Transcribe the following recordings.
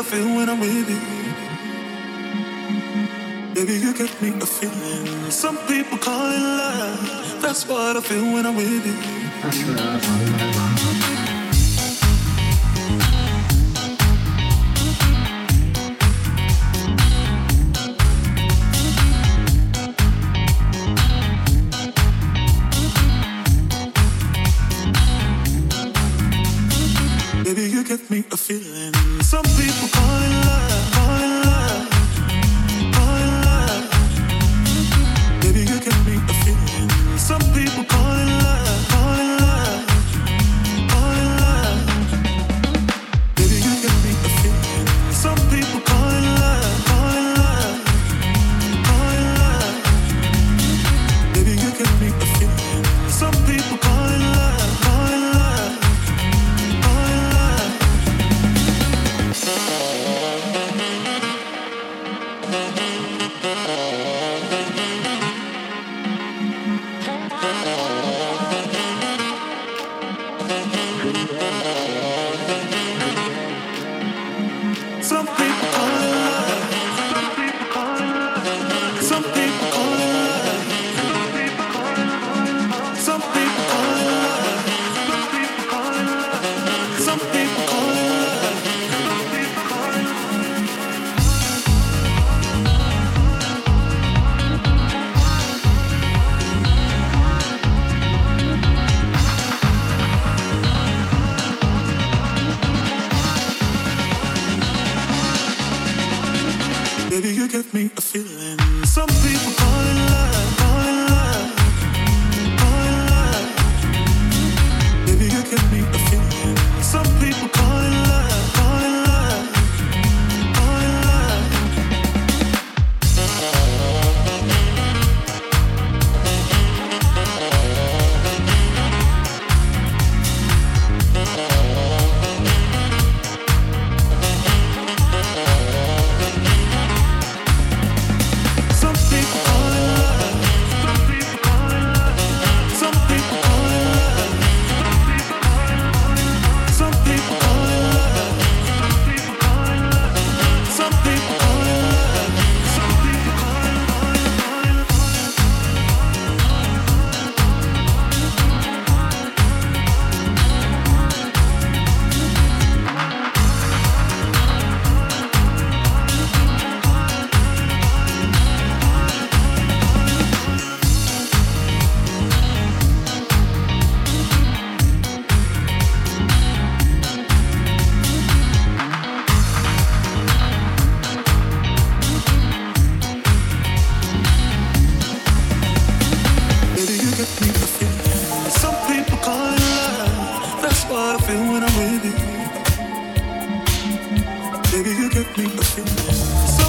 I feel when I'm with you. Baby, you give me a feeling. Some people call it love. That's what I feel when I'm with you. what I feel when I'm with you. Baby, you get me a feeling.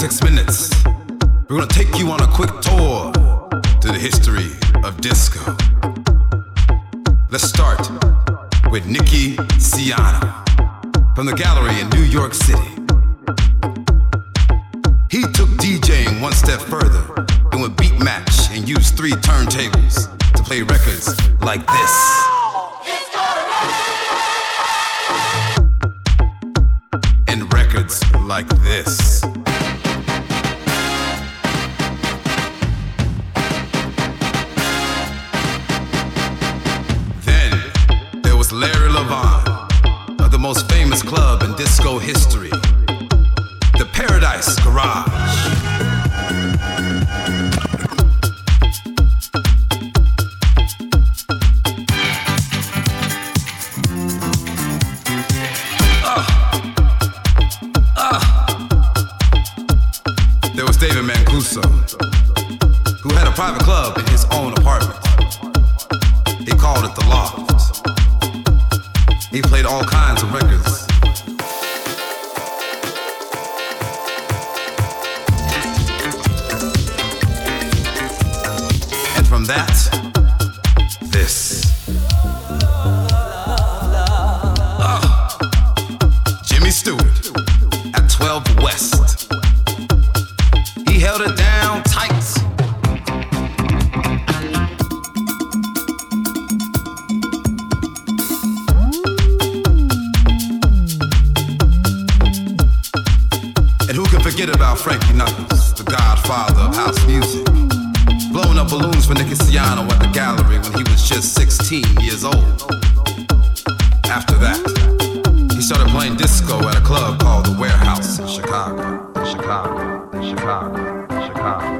Six minutes, we're gonna take you on a quick tour to the history of disco. Let's start with Nicky Siano from the gallery in New York City. He took DJing one step further and would beat match and use three turntables to play records like this. House music? Blowing up balloons for Nicky Siano at the gallery when he was just 16 years old. After that, he started playing disco at a club called the Warehouse in Chicago. Chicago, Chicago, Chicago.